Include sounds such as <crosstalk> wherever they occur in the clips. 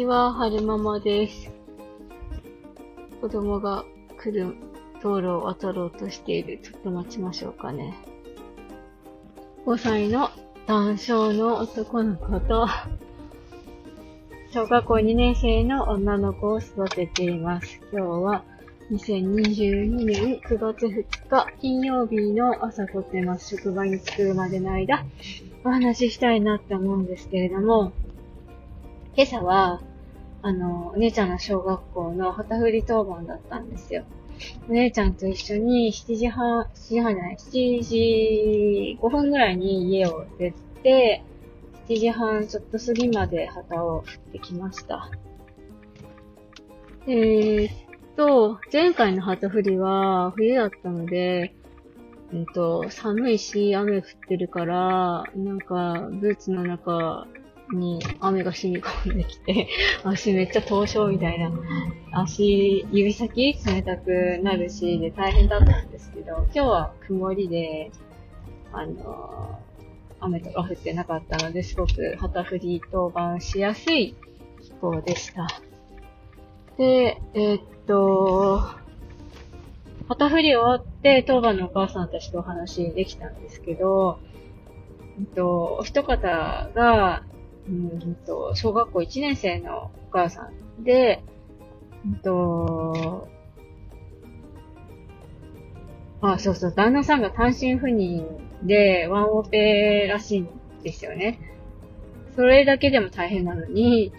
ちは、はるままです。子供が来る道路を渡ろうとしている。ちょっと待ちましょうかね。5歳の男性の男の子と、小学校2年生の女の子を育てています。今日は2022年9月2日金曜日の朝撮ってます。職場に着くまでの間、お話ししたいなって思うんですけれども、今朝は、あの、お姉ちゃんの小学校の旗振り当番だったんですよ。お姉ちゃんと一緒に7時半、7時半じゃない、7時5分ぐらいに家を出て、7時半ちょっと過ぎまで旗を振ってきました。えーっと、前回の旗振りは冬だったので、うんと、寒いし雨降ってるから、なんか、ブーツの中に雨が染み込んできて、<laughs> 足めっちゃ凍傷みたいな、足、指先冷たくなるし、で大変だったんですけど、今日は曇りで、あのー雨とか降ってなかったので、すごく旗振り当番しやすい気候でした。で、えーっと、旗振り終わって、当番のお母さんたちとお話できたんですけど、えっと、お一方が、うんと、小学校1年生のお母さんで、えっと、あ、そうそう、旦那さんが単身赴任でワンオペらしいんですよね。それだけでも大変なのに、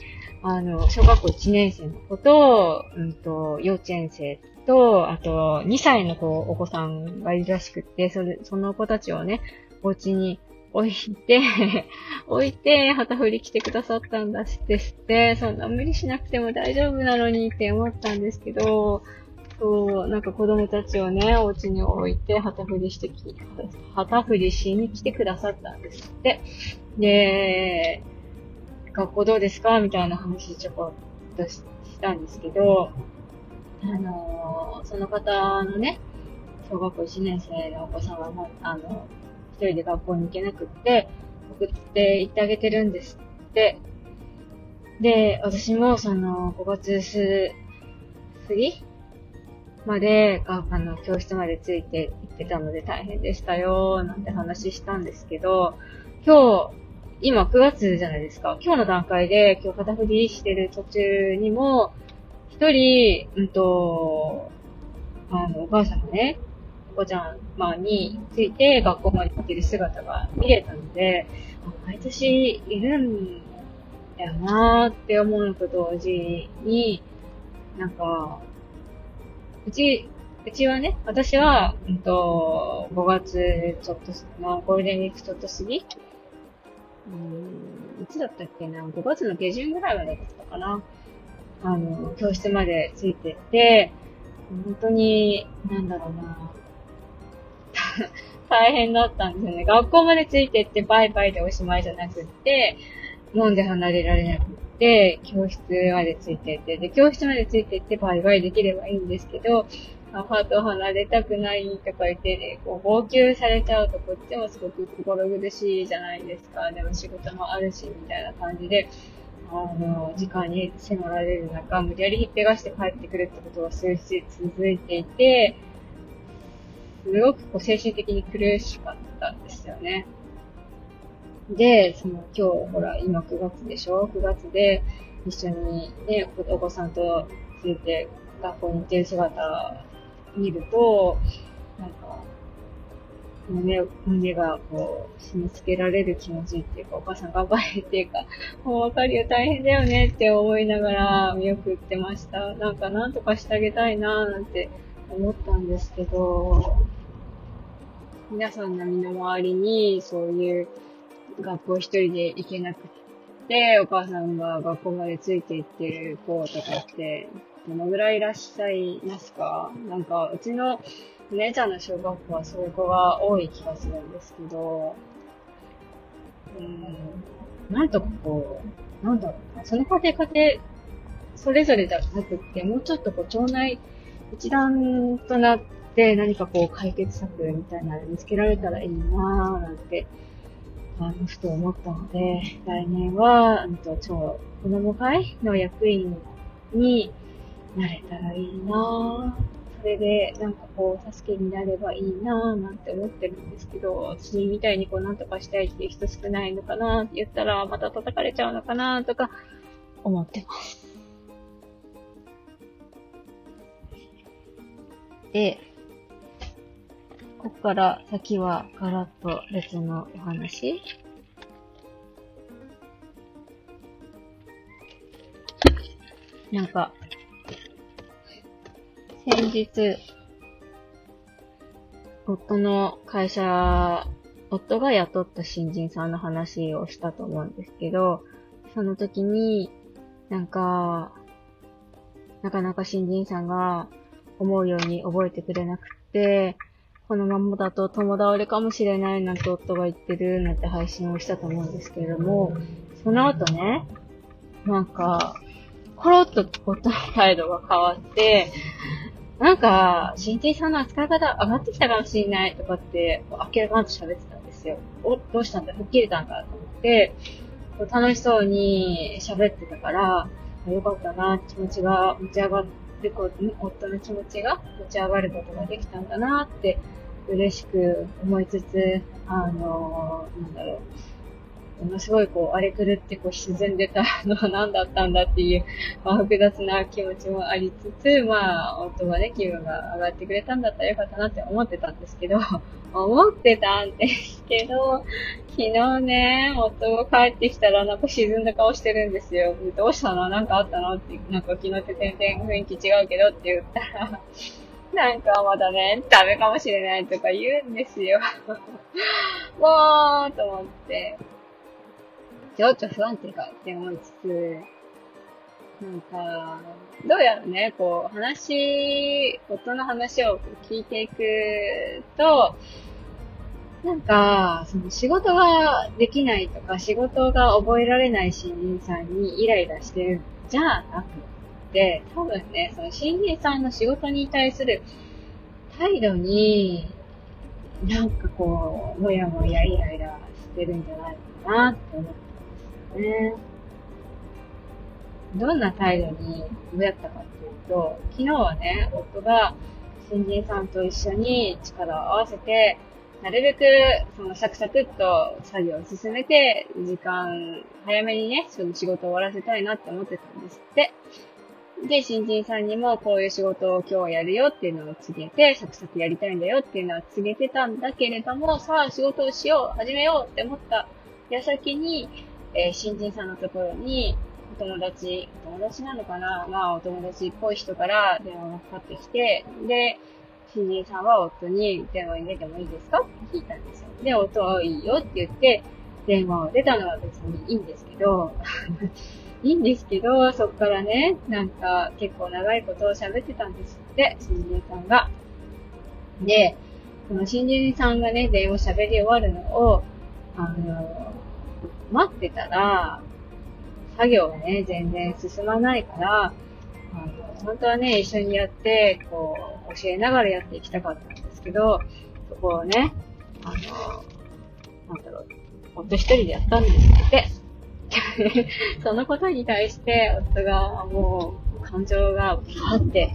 あの、小学校1年生の子と、うんと、幼稚園生と、あと、2歳の子、お子さんがいるらしくって、それ、その子たちをね、お家に置いて、<laughs> 置いて、旗振り来てくださったんだですって、そんな無理しなくても大丈夫なのにって思ったんですけど、そう、なんか子供たちをね、お家に置いて旗振りしてき、旗振りしに来てくださったんですって。で、学校どうですか？みたいな話ちょこっとしたんですけど、あのーその方のね、小学校1年生のお子さんはもう、あの、一人で学校に行けなくって、送って行ってあげてるんですって。で、私もその、5月す過ぎまで、あの、教室までついて行ってたので大変でしたよ、なんて話したんですけど、今日、今9月じゃないですか。今日の段階で、今日肩振りしてる途中にも、一人、うんと、あの、お母さんがね、子ちゃん、まあ、について学校まで行ってる姿が見れたので、毎年いるんだよなーって思うのと同時に、なんか、うち、うちはね、私は、うんと、5月ちょっと、まあ、ゴールデンウィークちょっと過ぎうん、いつだったっけな ?5 月の下旬ぐらいまでだったかなあの、教室までついてって、本当に、なんだろうな <laughs> 大変だったんですよね。学校までついてってバイバイでおしまいじゃなくって、もんで離れられなくって、教室までついてって、で、教室までついてってバイバイできればいいんですけど、アパート離れたくないとか言ってね、こう、号泣されちゃうとこっちもすごく心苦しいじゃないですか。でも仕事もあるし、みたいな感じで、あの、時間に迫られる中、無理やり引っぺがして帰ってくるってことが数日続いていて、すごくこう精神的に苦しかったんですよね。で、その今日、ほら、今9月でしょ ?9 月で一緒にね、お子さんとついて学校に行ってる姿見ると、なんか、胸、胸がこう、締め付けられる気持ちっていうか、お母さん頑張れっていうか、もうわかるよ、大変だよねって思いながら見送ってました。なんか、なんとかしてあげたいなーなんて思ったんですけど、皆さんの身の回りに、そういう学校一人で行けなくて、お母さんが学校までついて行ってる子とかって、どのぐらいいらっしゃいますか？なんか、うちのお姉ちゃんの小学校はそういう子が多い気がするんですけど、うん、なんとかこう、なんだろうな、その家庭家庭、それぞれじゃなくって、もうちょっとこう、町内一覧となって何かこう、解決策みたいなの見つけられたらいいなぁ、なんてあの、ふと思ったので、来年は、うんと、超子供会の役員になれたらいいなぁ。それで、なんかこう、助けになればいいなぁ、なんて思ってるんですけど、私みたいにこう、なんとかしたいっていう人少ないのかなって言ったら、また叩かれちゃうのかなとか、思ってます。で、ここから先はガラッと別のお話。なんか、先日、夫の会社、夫が雇った新人さんの話をしたと思うんですけど、その時に、なんか、なかなか新人さんが思うように覚えてくれなくて、このままだと友倒れかもしれないなんて夫が言ってるなんて配信をしたと思うんですけれども、その後ね、なんか、コロッと夫の態度が変わって、なんか、新人さんの扱い方上がってきたかもしれないとかって、明らかに喋ってたんですよ。お、どうしたんだ？吹っ切れたんだと思って、楽しそうに喋ってたから、よかったな、気持ちが持ち上がっで、こう、夫の気持ちが持ち上がることができたんだなって嬉しく思いつつ、あのー、なんだろう。ものすごいこう、荒れ狂ってこう沈んでた <laughs> のは何だったんだっていう、まあ、複雑な気持ちもありつつ、まあ、夫がね、気分が上がってくれたんだったらよかったなって思ってたんですけど、<laughs> 思ってたんですけど、昨日ね、夫が帰ってきたらなんか沈んだ顔してるんですよ。どうしたの？なんかあったの？って、なんか昨日って全然雰囲気違うけどって言ったら、<laughs> なんかまだね、ダメかもしれないとか言うんですよ。もう、と思って。ちょっと不安定かって思いつつ、なんか、どうやらね、こう、話、夫の話を聞いていくと、なんか、その仕事ができないとか、仕事が覚えられない新人さんにイライラしてるじゃなくて、多分ね、その新人さんの仕事に対する態度に、なんかこう、もやもやイライラしてるんじゃないかなって思ったんですよね。どんな態度にどうやったかっていうと、昨日はね、夫が新人さんと一緒に力を合わせて、なるべく、その、サクサクっと作業を進めて、時間、早めにね、その仕事を終わらせたいなって思ってたんですって。で、新人さんにもこういう仕事を今日やるよっていうのを告げて、サクサクやりたいんだよっていうのは告げてたんだけれども、さあ仕事をしよう、始めようって思った矢先に、えー、新人さんのところに、お友達、お友達なのかな？まあお友達っぽい人から電話がかかってきて、で、新人さんは夫に電話に出てもいいですか？って聞いたんですよ。で、夫はいいよって言って、電話を出たのは別にいいんですけど、<laughs> いいんですけど、そっからね、なんか結構長いことを喋ってたんですって、新人さんが。で、その新人さんがね、電話喋り終わるのを、あの、待ってたら、作業がね、全然進まないから、あの、本当はね、一緒にやって、こう、教えながらやっていきたかったんですけど、そこをね、あの、なんだろう、夫一人でやったんですって。<laughs> そのことに対して、夫がもう、感情がパーって、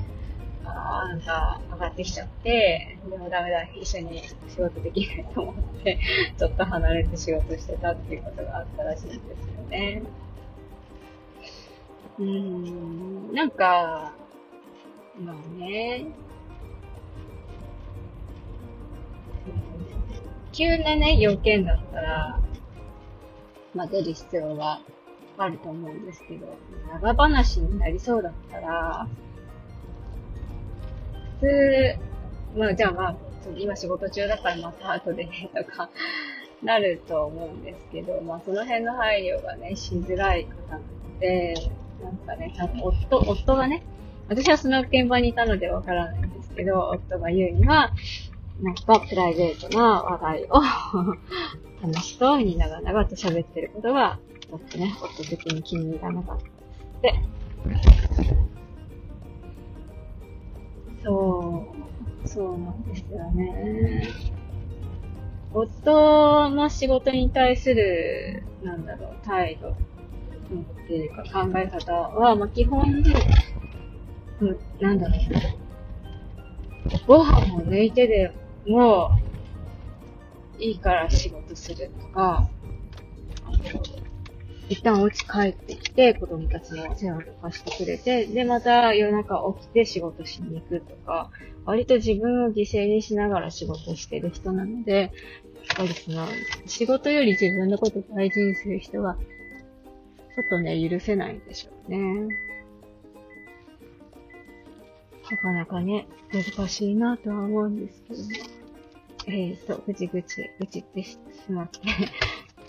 あんか上がってきちゃって、でもダメだ、一緒に仕事できないと思って、<laughs> ちょっと離れて仕事してたっていうことがあったらしいんですよね。うん、なんか、まあね、急なね、要件だったら、まあ出る必要があると思うんですけど、長話になりそうだったら、普通、まあじゃあまあ、今仕事中だからまた後でね、とか、なると思うんですけど、まあその辺の配慮がね、しづらい方なので、なんかね、多分夫、夫がね、私はその現場にいたのでわからないんですけど、夫が言うには、なんかプライベートな話題を楽しそうに長々と喋ってることが、ちょっとね、夫的に気に入らなかったでそう、そうなんですよね。夫の仕事に対する、なんだろう、態度、っていうか考え方は、まあ、基本に、うん、なんだろう、ご飯を抜いてでも、いいから仕事するとか、一旦お家帰ってきて、子供たちの世話とかしてくれて、で、また夜中起きて仕事しに行くとか、割と自分を犠牲にしながら仕事してる人なので、やっぱりその、仕事より自分のこと大事にする人は、ちょっとね、許せないんでしょうね。なかなかね、難しいなとは思うんですけども。えーと、ぐちぐち、ぐちってしまって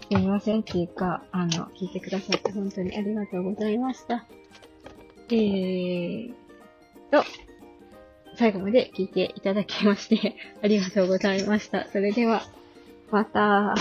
すみませんっていうか、あの、聞いてくださって本当にありがとうございました。えーと、最後まで聞いていただきましてありがとうございました。それでは、また。